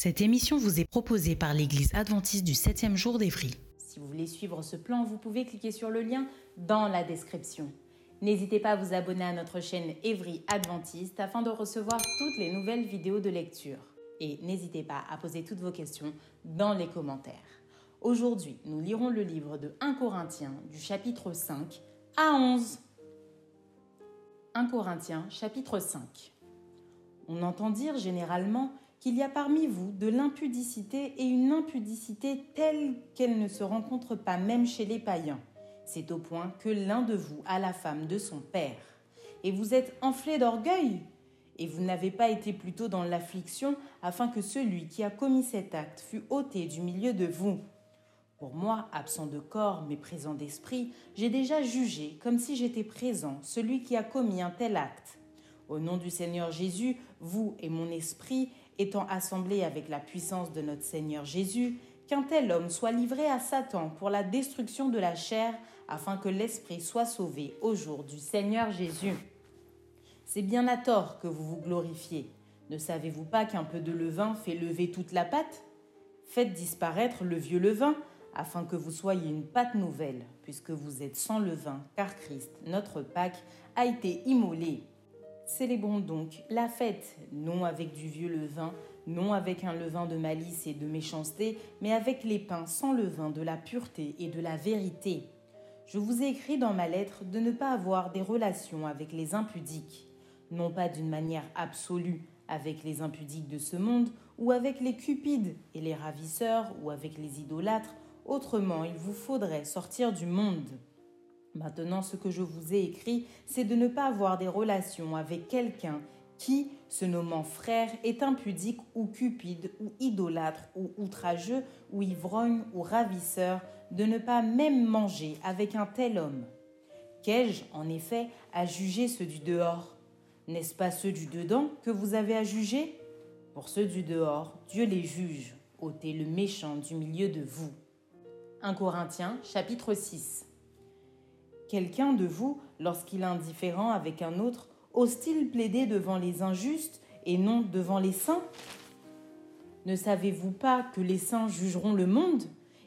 Cette émission vous est proposée par l'Église adventiste du 7e jour d'Évry. Si vous voulez suivre ce plan, vous pouvez cliquer sur le lien dans la description. N'hésitez pas à vous abonner à notre chaîne Évry Adventiste afin de recevoir toutes les nouvelles vidéos de lecture. Et n'hésitez pas à poser toutes vos questions dans les commentaires. Aujourd'hui, nous lirons le livre de 1 Corinthiens du chapitre 5 à 11. 1 Corinthiens chapitre 5. On entend dire généralement qu'il y a parmi vous de l'impudicité et une impudicité telle qu'elle ne se rencontre pas même chez les païens. C'est au point que l'un de vous a la femme de son père. Et vous êtes enflé d'orgueil Et vous n'avez pas été plutôt dans l'affliction afin que celui qui a commis cet acte fût ôté du milieu de vous Pour moi, absent de corps mais présent d'esprit, j'ai déjà jugé, comme si j'étais présent, celui qui a commis un tel acte. Au nom du Seigneur Jésus, vous et mon esprit, étant assemblés avec la puissance de notre Seigneur Jésus, qu'un tel homme soit livré à Satan pour la destruction de la chair, afin que l'esprit soit sauvé au jour du Seigneur Jésus. C'est bien à tort que vous vous glorifiez. Ne savez-vous pas qu'un peu de levain fait lever toute la pâte? Faites disparaître le vieux levain, afin que vous soyez une pâte nouvelle, puisque vous êtes sans levain, car Christ, notre Pâque, a été immolé Célébrons donc la fête, non avec du vieux levain, non avec un levain de malice et de méchanceté, mais avec les pains sans levain de la pureté et de la vérité. Je vous ai écrit dans ma lettre de ne pas avoir des relations avec les impudiques, non pas d'une manière absolue avec les impudiques de ce monde, ou avec les cupides et les ravisseurs, ou avec les idolâtres, autrement il vous faudrait sortir du monde. Maintenant, ce que je vous ai écrit, c'est de ne pas avoir des relations avec quelqu'un qui, se nommant frère, est impudique ou cupide ou idolâtre ou outrageux ou ivrogne ou ravisseur, de ne pas même manger avec un tel homme. Qu'ai-je, en effet, à juger ceux du dehors? N'est-ce pas ceux du dedans que vous avez à juger? Pour ceux du dehors, Dieu les juge. ôtez le méchant du milieu de vous. 1 Corinthiens chapitre 6 Quelqu'un de vous, lorsqu'il est indifférent avec un autre, ose-t-il plaider devant les injustes et non devant les saints? Ne savez-vous pas que les saints jugeront le monde?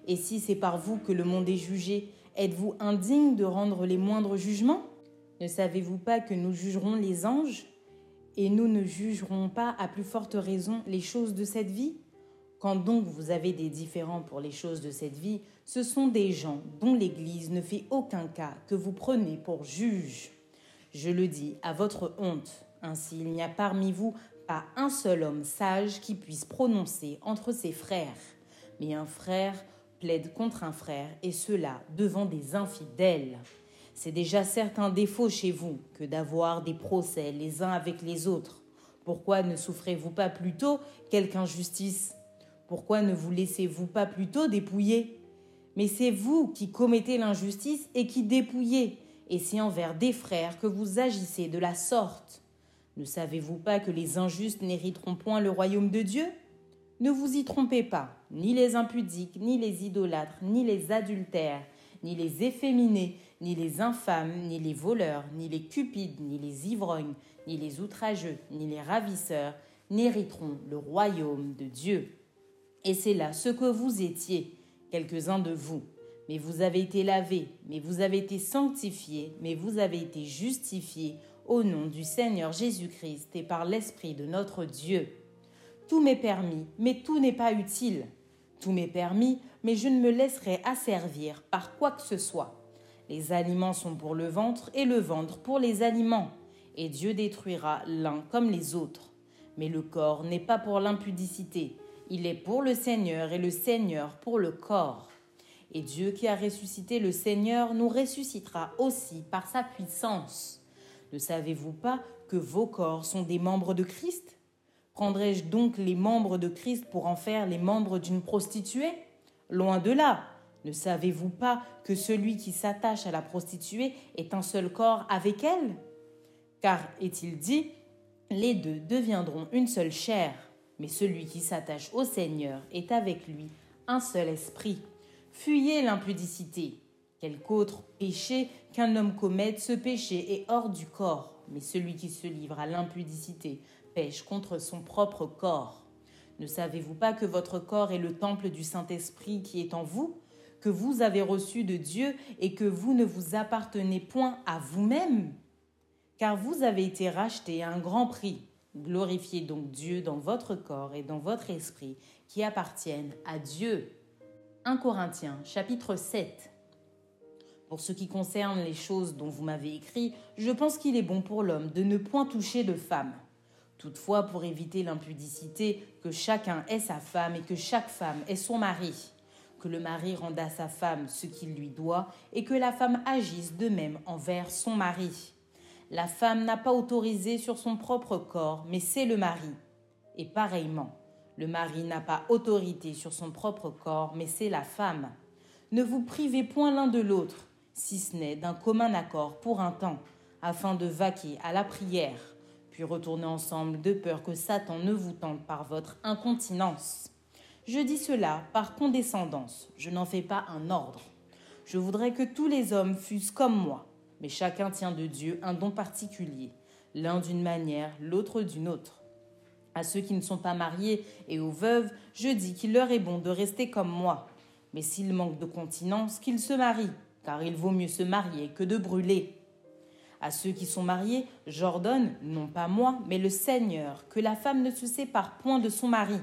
Et si c'est par vous que le monde est jugé, êtes-vous indigne de rendre les moindres jugements? Ne savez-vous pas que nous jugerons les anges? Et nous ne jugerons pas à plus forte raison les choses de cette vie? Quand donc vous avez des différends pour les choses de cette vie, ce sont des gens dont l'Église ne fait aucun cas que vous prenez pour juges. Je le dis à votre honte. Ainsi, il n'y a parmi vous pas un seul homme sage qui puisse prononcer entre ses frères. Mais un frère plaide contre un frère, et cela devant des infidèles. C'est déjà certain défaut chez vous que d'avoir des procès les uns avec les autres. Pourquoi ne souffrez-vous pas plutôt quelque injustice pourquoi ne vous laissez-vous pas plutôt dépouiller Mais c'est vous qui commettez l'injustice et qui dépouillez, et c'est envers des frères que vous agissez de la sorte. Ne savez-vous pas que les injustes n'hériteront point le royaume de Dieu Ne vous y trompez pas, ni les impudiques, ni les idolâtres, ni les adultères, ni les efféminés, ni les infâmes, ni les voleurs, ni les cupides, ni les ivrognes, ni les outrageux, ni les ravisseurs, n'hériteront le royaume de Dieu. Et c'est là ce que vous étiez, quelques-uns de vous. Mais vous avez été lavés, mais vous avez été sanctifiés, mais vous avez été justifiés au nom du Seigneur Jésus-Christ et par l'Esprit de notre Dieu. Tout m'est permis, mais tout n'est pas utile. Tout m'est permis, mais je ne me laisserai asservir par quoi que ce soit. Les aliments sont pour le ventre et le ventre pour les aliments. et Dieu détruira l'un comme les autres. Mais le corps n'est pas pour l'impudicité, il est pour le Seigneur et le Seigneur pour le corps. Et Dieu qui a ressuscité le Seigneur nous ressuscitera aussi par sa puissance. Ne savez-vous pas que vos corps sont des membres de Christ? Prendrai-je donc les membres de Christ pour en faire les membres d'une prostituée? Loin de là. Ne savez-vous pas que celui qui s'attache à la prostituée est un seul corps avec elle? Car, est-il dit, les deux deviendront une seule chair, mais celui qui s'attache au Seigneur est avec lui un seul esprit. Fuyez l'impudicité. Quelque autre péché qu'un homme commette, ce péché est hors du corps, mais celui qui se livre à l'impudicité pêche contre son propre corps. Ne savez-vous pas que votre corps est le temple du Saint-Esprit qui est en vous, que vous avez reçu de Dieu et que vous ne vous appartenez point à vous-même? Car vous avez été rachetés à un grand prix. Glorifiez donc Dieu dans votre corps et dans votre esprit qui appartiennent à Dieu. 1 Corinthiens chapitre 7 pour ce qui concerne les choses dont vous m'avez écrit, je pense qu'il est bon pour l'homme de ne point toucher de femme. Toutefois, pour éviter l'impudicité, que chacun ait sa femme et que chaque femme ait son mari. Que le mari rende à sa femme ce qu'il lui doit et que la femme agisse de même envers son mari. La femme n'a pas autorisé sur son propre corps, mais c'est le mari. Et pareillement, le mari n'a pas autorité sur son propre corps, mais c'est la femme. Ne vous privez point l'un de l'autre, si ce n'est d'un commun accord pour un temps, afin de vaquer à la prière puis retournez ensemble de peur que Satan ne vous tente par votre incontinence. Je dis cela par condescendance, je n'en fais pas un ordre. Je voudrais que tous les hommes fussent comme moi, mais chacun tient de Dieu un don particulier, l'un d'une manière, l'autre d'une autre. À ceux qui ne sont pas mariés et aux veuves, je dis qu'il leur est bon de rester comme moi. Mais s'ils manquent de continence, qu'ils se marient, car il vaut mieux se marier que de brûler. À ceux qui sont mariés, j'ordonne, non pas moi, mais le Seigneur, que la femme ne se sépare point de son mari.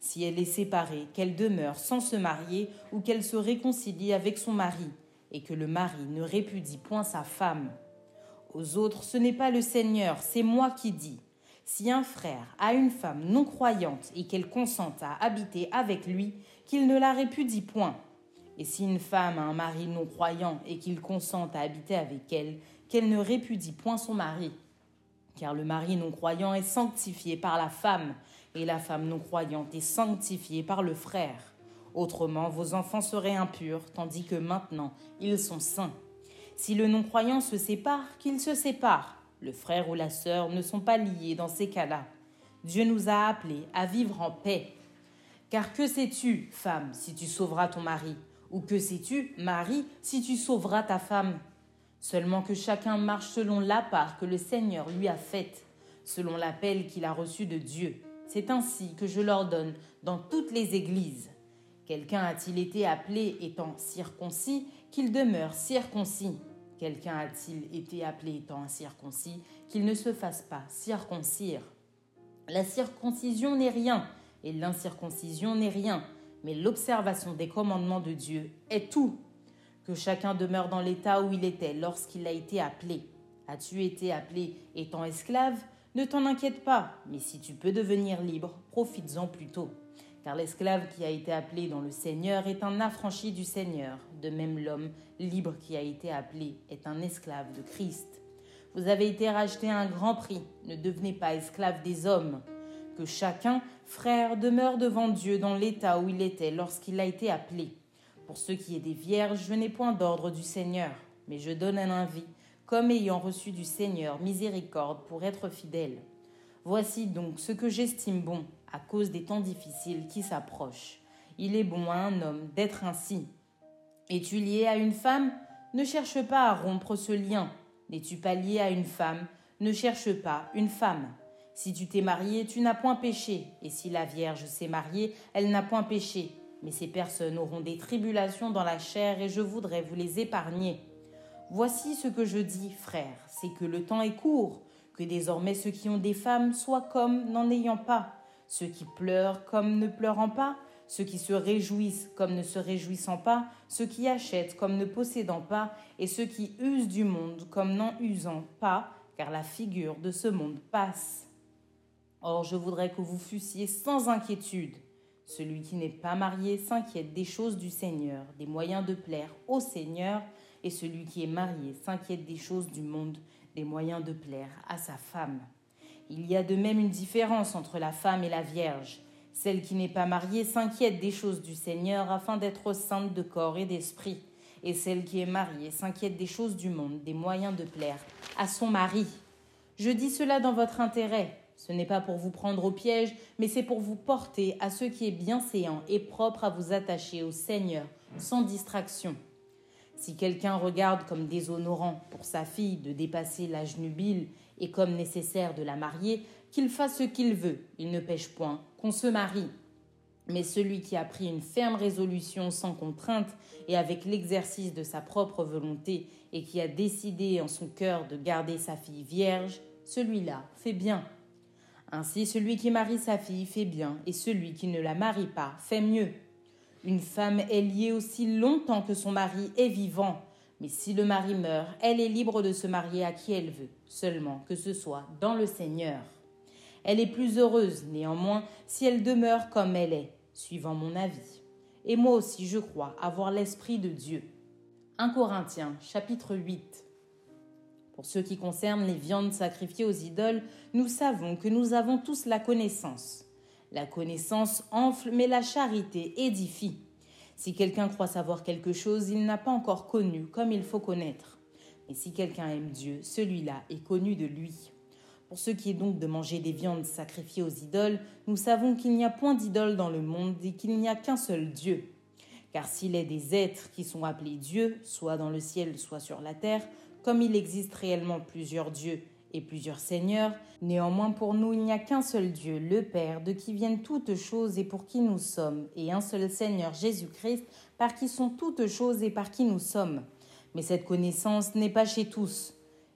Si elle est séparée, qu'elle demeure sans se marier ou qu'elle se réconcilie avec son mari, et que le mari ne répudie point sa femme. Aux autres, ce n'est pas le Seigneur, c'est moi qui dis. Si un frère a une femme non croyante et qu'elle consente à habiter avec lui, qu'il ne la répudie point. Et si une femme a un mari non croyant et qu'il consente à habiter avec elle, qu'elle ne répudie point son mari. Car le mari non croyant est sanctifié par la femme, et la femme non croyante est sanctifiée par le frère. Autrement, vos enfants seraient impurs, tandis que maintenant ils sont saints. Si le non-croyant se sépare, qu'il se sépare. Le frère ou la sœur ne sont pas liés dans ces cas-là. Dieu nous a appelés à vivre en paix. Car que sais-tu, femme, si tu sauveras ton mari? Ou que sais-tu, mari, si tu sauveras ta femme? Seulement que chacun marche selon la part que le Seigneur lui a faite, selon l'appel qu'il a reçu de Dieu. C'est ainsi que je l'ordonne dans toutes les églises. Quelqu'un a-t-il été appelé étant circoncis, qu'il demeure circoncis? Quelqu'un a-t-il été appelé étant incirconcis, qu'il ne se fasse pas circoncire? La circoncision n'est rien, et l'incirconcision n'est rien, mais l'observation des commandements de Dieu est tout que chacun demeure dans l'état où il était lorsqu'il a été appelé. As-tu été appelé étant esclave? Ne t'en inquiète pas, mais si tu peux devenir libre, profites-en plutôt. Car l'esclave qui a été appelé dans le Seigneur est un affranchi du Seigneur. De même, l'homme libre qui a été appelé est un esclave de Christ. Vous avez été racheté à un grand prix. Ne devenez pas esclave des hommes. Que chacun, frère, demeure devant Dieu dans l'état où il était lorsqu'il a été appelé. Pour ce qui est des vierges, je n'ai point d'ordre du Seigneur, mais je donne un avis, comme ayant reçu du Seigneur miséricorde pour être fidèle. Voici donc ce que j'estime bon, à cause des temps difficiles qui s'approchent. Il est bon à un homme d'être ainsi. Es-tu lié à une femme Ne cherche pas à rompre ce lien. N'es-tu pas lié à une femme Ne cherche pas une femme. Si tu t'es marié, tu n'as point péché, et si la Vierge s'est mariée, elle n'a point péché mais ces personnes auront des tribulations dans la chair et je voudrais vous les épargner. Voici ce que je dis, frères, c'est que le temps est court, que désormais ceux qui ont des femmes soient comme n'en ayant pas, ceux qui pleurent comme ne pleurant pas, ceux qui se réjouissent comme ne se réjouissant pas, ceux qui achètent comme ne possédant pas, et ceux qui usent du monde comme n'en usant pas, car la figure de ce monde passe. Or, je voudrais que vous fussiez sans inquiétude. Celui qui n'est pas marié s'inquiète des choses du Seigneur, des moyens de plaire au Seigneur, et celui qui est marié s'inquiète des choses du monde, des moyens de plaire à sa femme. Il y a de même une différence entre la femme et la vierge. Celle qui n'est pas mariée s'inquiète des choses du Seigneur afin d'être sainte de corps et d'esprit. Et celle qui est mariée s'inquiète des choses du monde, des moyens de plaire à son mari. Je dis cela dans votre intérêt. Ce n'est pas pour vous prendre au piège, mais c'est pour vous porter à ce qui est bienséant et propre à vous attacher au Seigneur, sans distraction. Si quelqu'un regarde comme déshonorant pour sa fille de dépasser l'âge nubile et comme nécessaire de la marier, qu'il fasse ce qu'il veut, il ne pêche point, qu'on se marie. Mais celui qui a pris une ferme résolution sans contrainte et avec l'exercice de sa propre volonté et qui a décidé en son cœur de garder sa fille vierge, celui-là fait bien. Ainsi celui qui marie sa fille fait bien et celui qui ne la marie pas fait mieux. Une femme est liée aussi longtemps que son mari est vivant, mais si le mari meurt, elle est libre de se marier à qui elle veut, seulement que ce soit dans le Seigneur. Elle est plus heureuse, néanmoins, si elle demeure comme elle est, suivant mon avis. Et moi aussi, je crois avoir l'Esprit de Dieu. 1 Corinthiens, chapitre 8. Pour ce qui concerne les viandes sacrifiées aux idoles, nous savons que nous avons tous la connaissance. La connaissance enfle, mais la charité édifie. Si quelqu'un croit savoir quelque chose, il n'a pas encore connu comme il faut connaître. Mais si quelqu'un aime Dieu, celui-là est connu de lui. Pour ce qui est donc de manger des viandes sacrifiées aux idoles, nous savons qu'il n'y a point d'idole dans le monde et qu'il n'y a qu'un seul Dieu. Car s'il est des êtres qui sont appelés dieux, soit dans le ciel, soit sur la terre, comme il existe réellement plusieurs dieux et plusieurs seigneurs, néanmoins pour nous il n'y a qu'un seul Dieu, le Père, de qui viennent toutes choses et pour qui nous sommes, et un seul Seigneur Jésus-Christ, par qui sont toutes choses et par qui nous sommes. Mais cette connaissance n'est pas chez tous.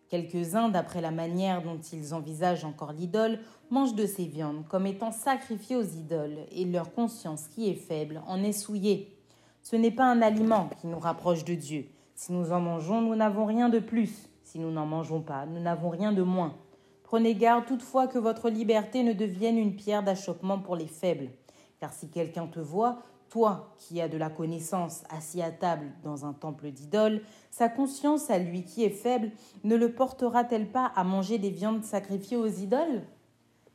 Quelques-uns, d'après la manière dont ils envisagent encore l'idole, mangent de ces viandes comme étant sacrifiées aux idoles, et leur conscience qui est faible en est souillée. Ce n'est pas un aliment qui nous rapproche de Dieu. Si nous en mangeons, nous n'avons rien de plus. Si nous n'en mangeons pas, nous n'avons rien de moins. Prenez garde toutefois que votre liberté ne devienne une pierre d'achoppement pour les faibles. Car si quelqu'un te voit, toi qui as de la connaissance assis à table dans un temple d'idole, sa conscience à lui qui est faible ne le portera-t-elle pas à manger des viandes sacrifiées aux idoles?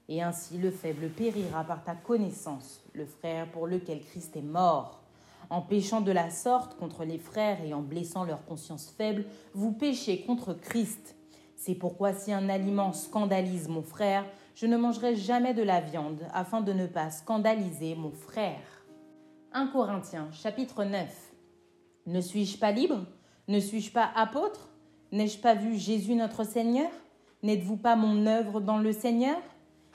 Et ainsi le faible périra par ta connaissance, le frère pour lequel Christ est mort. En péchant de la sorte contre les frères et en blessant leur conscience faible, vous péchez contre Christ. C'est pourquoi si un aliment scandalise mon frère, je ne mangerai jamais de la viande, afin de ne pas scandaliser mon frère. 1 Corinthiens chapitre 9 Ne suis-je pas libre? Ne suis-je pas apôtre? N'ai-je pas vu Jésus notre Seigneur? N'êtes-vous pas mon œuvre dans le Seigneur?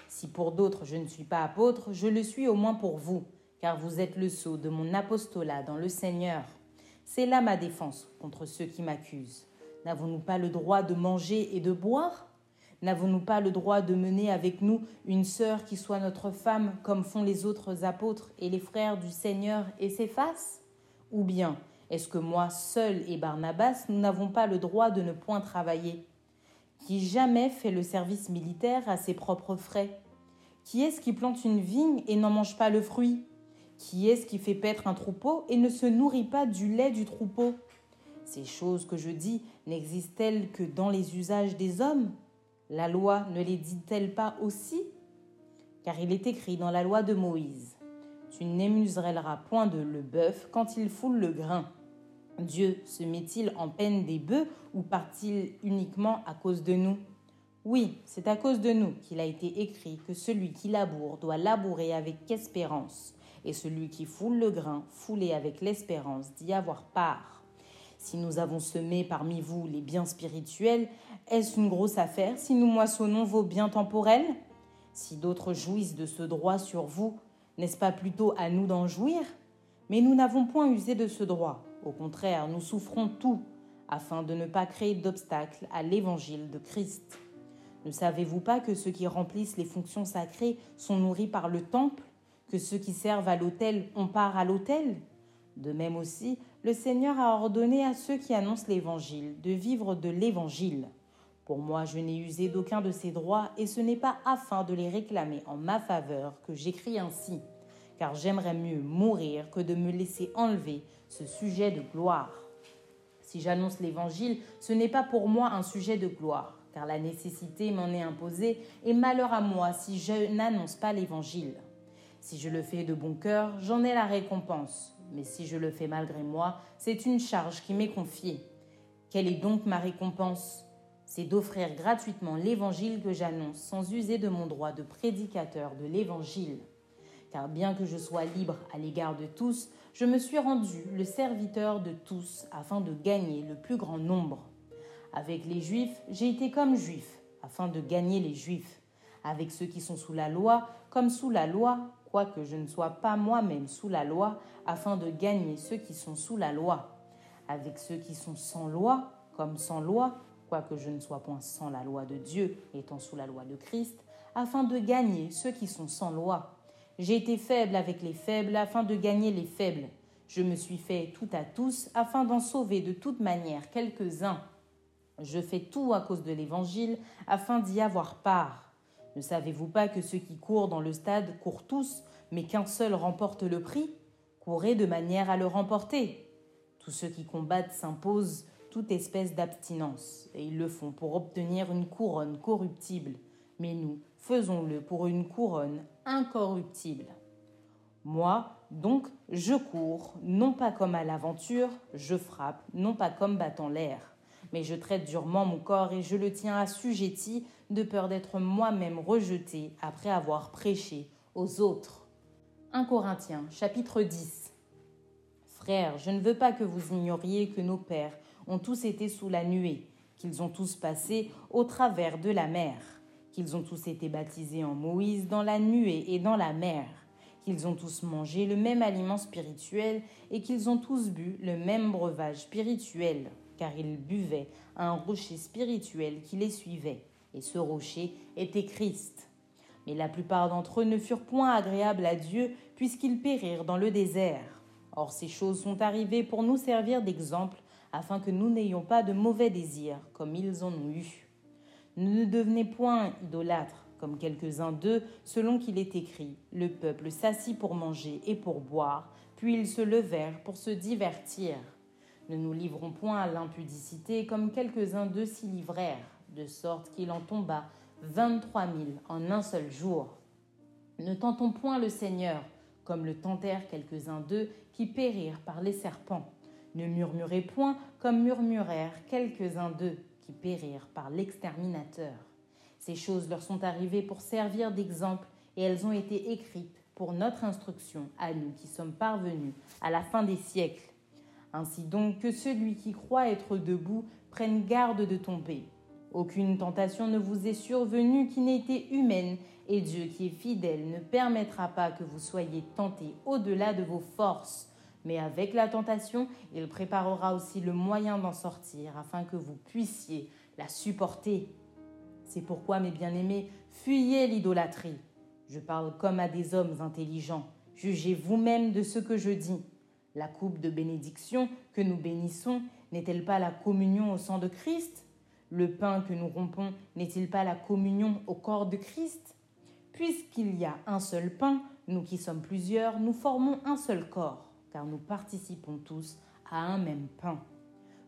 Si pour d'autres je ne suis pas apôtre, je le suis au moins pour vous car vous êtes le sceau de mon apostolat dans le Seigneur. C'est là ma défense contre ceux qui m'accusent. N'avons-nous pas le droit de manger et de boire? N'avons-nous pas le droit de mener avec nous une sœur qui soit notre femme, comme font les autres apôtres et les frères du Seigneur et ses faces? Ou bien, est-ce que moi seul et Barnabas, nous n'avons pas le droit de ne point travailler? Qui jamais fait le service militaire à ses propres frais? Qui est-ce qui plante une vigne et n'en mange pas le fruit? Qui est-ce qui fait paître un troupeau et ne se nourrit pas du lait du troupeau. Ces choses que je dis n'existent-elles que dans les usages des hommes? La loi ne les dit-elle pas aussi? Car il est écrit dans la loi de Moïse Tu n'émuseras point de le bœuf quand il foule le grain. Dieu se met-il en peine des bœufs ou part-il uniquement à cause de nous? Oui, c'est à cause de nous qu'il a été écrit que celui qui laboure doit labourer avec espérance et celui qui foule le grain, foulé avec l'espérance d'y avoir part. Si nous avons semé parmi vous les biens spirituels, est-ce une grosse affaire si nous moissonnons vos biens temporels? Si d'autres jouissent de ce droit sur vous, n'est-ce pas plutôt à nous d'en jouir? Mais nous n'avons point usé de ce droit. Au contraire, nous souffrons tout afin de ne pas créer d'obstacle à l'évangile de Christ. Ne savez-vous pas que ceux qui remplissent les fonctions sacrées sont nourris par le temple? Que ceux qui servent à l'autel ont part à l'autel De même aussi, le Seigneur a ordonné à ceux qui annoncent l'Évangile de vivre de l'Évangile. Pour moi, je n'ai usé d'aucun de ces droits et ce n'est pas afin de les réclamer en ma faveur que j'écris ainsi, car j'aimerais mieux mourir que de me laisser enlever ce sujet de gloire. Si j'annonce l'Évangile, ce n'est pas pour moi un sujet de gloire, car la nécessité m'en est imposée, et malheur à moi si je n'annonce pas l'Évangile. Si je le fais de bon cœur, j'en ai la récompense, mais si je le fais malgré moi, c'est une charge qui m'est confiée. Quelle est donc ma récompense? C'est d'offrir gratuitement l'Évangile que j'annonce sans user de mon droit de prédicateur de l'Évangile. Car bien que je sois libre à l'égard de tous, je me suis rendu le serviteur de tous afin de gagner le plus grand nombre. Avec les Juifs, j'ai été comme Juif, afin de gagner les Juifs. Avec ceux qui sont sous la loi, comme sous la loi, quoique je ne sois pas moi-même sous la loi, afin de gagner ceux qui sont sous la loi. Avec ceux qui sont sans loi, comme sans loi, quoique je ne sois point sans la loi de Dieu, étant sous la loi de Christ, afin de gagner ceux qui sont sans loi. J'ai été faible avec les faibles afin de gagner les faibles. Je me suis fait tout à tous afin d'en sauver de toute manière quelques-uns. Je fais tout à cause de l'Évangile, afin d'y avoir part. Ne savez-vous pas que ceux qui courent dans le stade courent tous, mais qu'un seul remporte le prix? Courez de manière à le remporter. Tous ceux qui combattent s'imposent toute espèce d'abstinence, et ils le font pour obtenir une couronne corruptible. Mais nous, faisons-le pour une couronne incorruptible. Moi, donc, je cours, non pas comme à l'aventure, je frappe, non pas comme battant l'air mais je traite durement mon corps et je le tiens assujetti de peur d'être moi-même rejeté après avoir prêché aux autres. 1 Corinthiens chapitre 10 Frères, je ne veux pas que vous ignoriez que nos pères ont tous été sous la nuée, qu'ils ont tous passé au travers de la mer, qu'ils ont tous été baptisés en Moïse dans la nuée et dans la mer, qu'ils ont tous mangé le même aliment spirituel et qu'ils ont tous bu le même breuvage spirituel car ils buvaient un rocher spirituel qui les suivait, et ce rocher était Christ. Mais la plupart d'entre eux ne furent point agréables à Dieu, puisqu'ils périrent dans le désert. Or ces choses sont arrivées pour nous servir d'exemple, afin que nous n'ayons pas de mauvais désirs, comme ils en ont eu. Ne devenez point idolâtres, comme quelques-uns d'eux, selon qu'il est écrit. Le peuple s'assit pour manger et pour boire, puis ils se levèrent pour se divertir. Ne nous livrons point à l'impudicité comme quelques-uns d'eux s'y livrèrent, de sorte qu'il en tomba vingt-trois mille en un seul jour. Ne tentons point le Seigneur, comme le tentèrent quelques-uns d'eux qui périrent par les serpents. Ne murmurez point comme murmurèrent quelques-uns d'eux qui périrent par l'exterminateur. Ces choses leur sont arrivées pour servir d'exemple, et elles ont été écrites pour notre instruction à nous qui sommes parvenus à la fin des siècles. Ainsi donc que celui qui croit être debout prenne garde de tomber. Aucune tentation ne vous est survenue qui n'ait été humaine, et Dieu qui est fidèle ne permettra pas que vous soyez tentés au-delà de vos forces. Mais avec la tentation, il préparera aussi le moyen d'en sortir, afin que vous puissiez la supporter. C'est pourquoi, mes bien-aimés, fuyez l'idolâtrie. Je parle comme à des hommes intelligents. Jugez vous-même de ce que je dis. La coupe de bénédiction que nous bénissons n'est-elle pas la communion au sang de Christ? Le pain que nous rompons n'est-il pas la communion au corps de Christ? Puisqu'il y a un seul pain, nous qui sommes plusieurs, nous formons un seul corps, car nous participons tous à un même pain.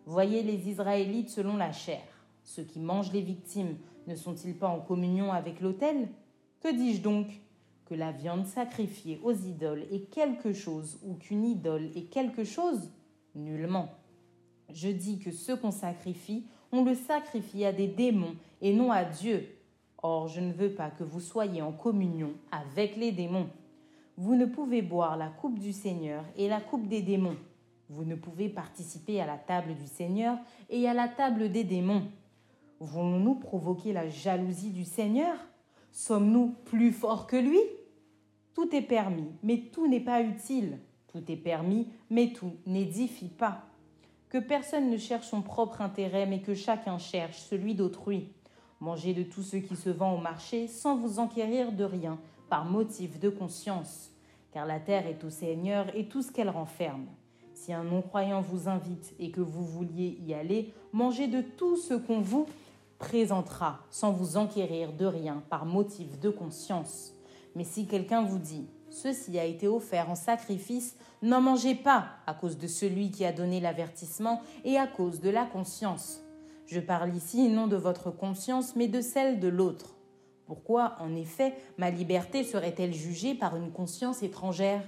Voyez les Israélites selon la chair. Ceux qui mangent les victimes ne sont-ils pas en communion avec l'autel? Que dis-je donc? Que la viande sacrifiée aux idoles est quelque chose ou qu'une idole est quelque chose? Nullement. Je dis que ce qu'on sacrifie, on le sacrifie à des démons et non à Dieu. Or, je ne veux pas que vous soyez en communion avec les démons. Vous ne pouvez boire la coupe du Seigneur et la coupe des démons. Vous ne pouvez participer à la table du Seigneur et à la table des démons. Voulons-nous provoquer la jalousie du Seigneur? Sommes-nous plus forts que lui? Tout est permis, mais tout n'est pas utile. Tout est permis, mais tout n'édifie pas. Que personne ne cherche son propre intérêt, mais que chacun cherche celui d'autrui. Mangez de tout ce qui se vend au marché sans vous enquérir de rien, par motif de conscience. Car la terre est au Seigneur et tout ce qu'elle renferme. Si un non-croyant vous invite et que vous vouliez y aller, mangez de tout ce qu'on vous présentera sans vous enquérir de rien par motif de conscience. Mais si quelqu'un vous dit Ceci a été offert en sacrifice, n'en mangez pas à cause de celui qui a donné l'avertissement et à cause de la conscience. Je parle ici non de votre conscience, mais de celle de l'autre. Pourquoi, en effet, ma liberté serait-elle jugée par une conscience étrangère?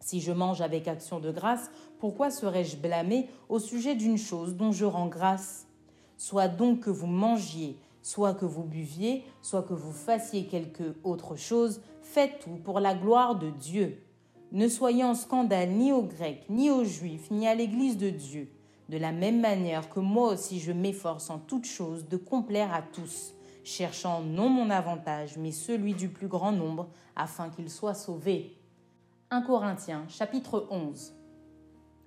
Si je mange avec action de grâce, pourquoi serais-je blâmé au sujet d'une chose dont je rends grâce? Soit donc que vous mangiez, soit que vous buviez, soit que vous fassiez quelque autre chose, faites tout pour la gloire de Dieu. Ne soyez en scandale ni aux Grecs, ni aux Juifs, ni à l'Église de Dieu, de la même manière que moi aussi je m'efforce en toutes choses de complaire à tous, cherchant non mon avantage, mais celui du plus grand nombre, afin qu'ils soient sauvés. 1 Corinthiens chapitre 11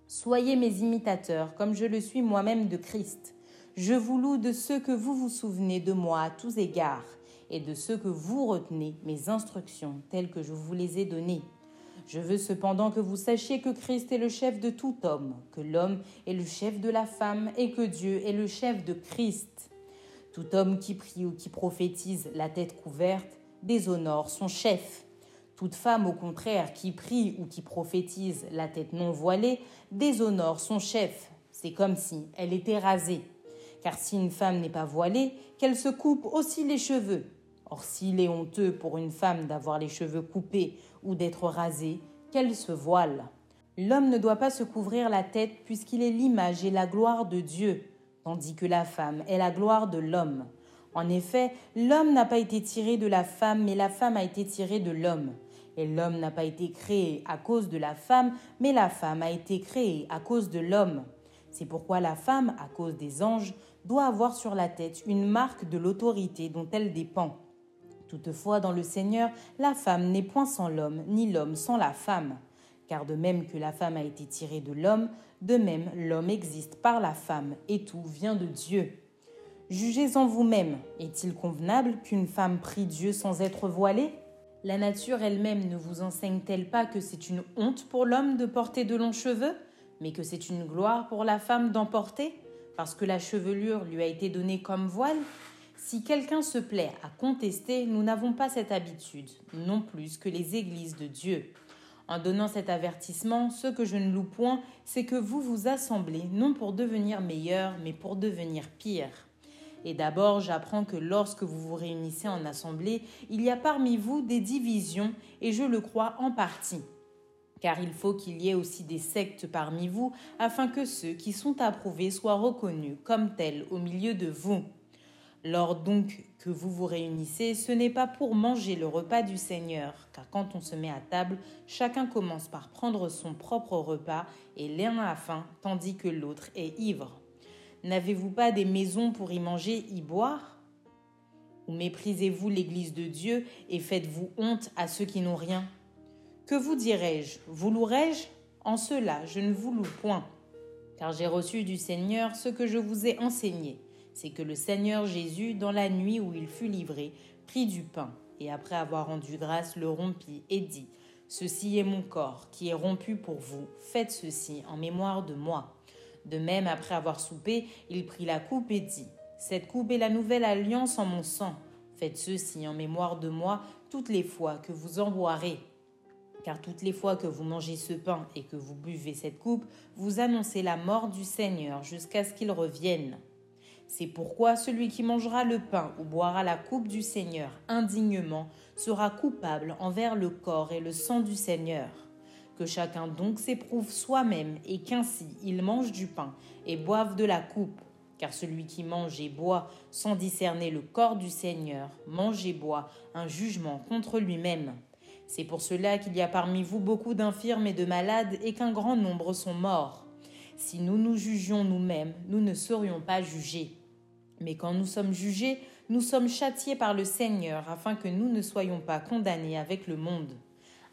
Soyez mes imitateurs, comme je le suis moi-même de Christ. Je vous loue de ce que vous vous souvenez de moi à tous égards, et de ce que vous retenez mes instructions telles que je vous les ai données. Je veux cependant que vous sachiez que Christ est le chef de tout homme, que l'homme est le chef de la femme, et que Dieu est le chef de Christ. Tout homme qui prie ou qui prophétise la tête couverte déshonore son chef. Toute femme, au contraire, qui prie ou qui prophétise la tête non voilée, déshonore son chef. C'est comme si elle était rasée. Car si une femme n'est pas voilée, qu'elle se coupe aussi les cheveux. Or s'il est honteux pour une femme d'avoir les cheveux coupés ou d'être rasée, qu'elle se voile. L'homme ne doit pas se couvrir la tête puisqu'il est l'image et la gloire de Dieu, tandis que la femme est la gloire de l'homme. En effet, l'homme n'a pas été tiré de la femme, mais la femme a été tirée de l'homme. Et l'homme n'a pas été créé à cause de la femme, mais la femme a été créée à cause de l'homme. C'est pourquoi la femme, à cause des anges, doit avoir sur la tête une marque de l'autorité dont elle dépend. Toutefois, dans le Seigneur, la femme n'est point sans l'homme, ni l'homme sans la femme. Car de même que la femme a été tirée de l'homme, de même l'homme existe par la femme, et tout vient de Dieu. Jugez en vous-même, est-il convenable qu'une femme prie Dieu sans être voilée? La nature elle-même ne vous enseigne-t-elle pas que c'est une honte pour l'homme de porter de longs cheveux, mais que c'est une gloire pour la femme d'en porter parce que la chevelure lui a été donnée comme voile, si quelqu'un se plaît à contester, nous n'avons pas cette habitude, non plus que les églises de Dieu. En donnant cet avertissement, ce que je ne loue point, c'est que vous vous assemblez non pour devenir meilleur, mais pour devenir pire. Et d'abord, j'apprends que lorsque vous vous réunissez en assemblée, il y a parmi vous des divisions, et je le crois en partie car il faut qu'il y ait aussi des sectes parmi vous, afin que ceux qui sont approuvés soient reconnus comme tels au milieu de vous. Lors donc que vous vous réunissez, ce n'est pas pour manger le repas du Seigneur, car quand on se met à table, chacun commence par prendre son propre repas, et l'un a faim, tandis que l'autre est ivre. N'avez-vous pas des maisons pour y manger, y boire? Ou méprisez-vous l'Église de Dieu et faites-vous honte à ceux qui n'ont rien? Que vous dirai-je Vous louerai-je En cela, je ne vous loue point. Car j'ai reçu du Seigneur ce que je vous ai enseigné. C'est que le Seigneur Jésus, dans la nuit où il fut livré, prit du pain, et après avoir rendu grâce, le rompit et dit Ceci est mon corps, qui est rompu pour vous. Faites ceci en mémoire de moi. De même, après avoir soupé, il prit la coupe et dit Cette coupe est la nouvelle alliance en mon sang. Faites ceci en mémoire de moi toutes les fois que vous en boirez car toutes les fois que vous mangez ce pain et que vous buvez cette coupe, vous annoncez la mort du Seigneur jusqu'à ce qu'il revienne. C'est pourquoi celui qui mangera le pain ou boira la coupe du Seigneur indignement sera coupable envers le corps et le sang du Seigneur. Que chacun donc s'éprouve soi-même et qu'ainsi il mange du pain et boive de la coupe. Car celui qui mange et boit sans discerner le corps du Seigneur mange et boit un jugement contre lui-même. C'est pour cela qu'il y a parmi vous beaucoup d'infirmes et de malades et qu'un grand nombre sont morts. Si nous nous jugions nous-mêmes, nous ne serions pas jugés. Mais quand nous sommes jugés, nous sommes châtiés par le Seigneur afin que nous ne soyons pas condamnés avec le monde.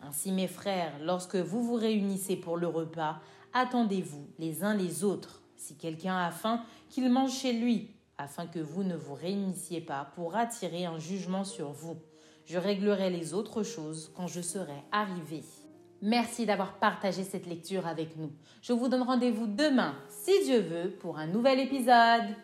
Ainsi, mes frères, lorsque vous vous réunissez pour le repas, attendez-vous les uns les autres. Si quelqu'un a faim, qu'il mange chez lui, afin que vous ne vous réunissiez pas pour attirer un jugement sur vous. Je réglerai les autres choses quand je serai arrivé. Merci d'avoir partagé cette lecture avec nous. Je vous donne rendez-vous demain, si Dieu veut, pour un nouvel épisode.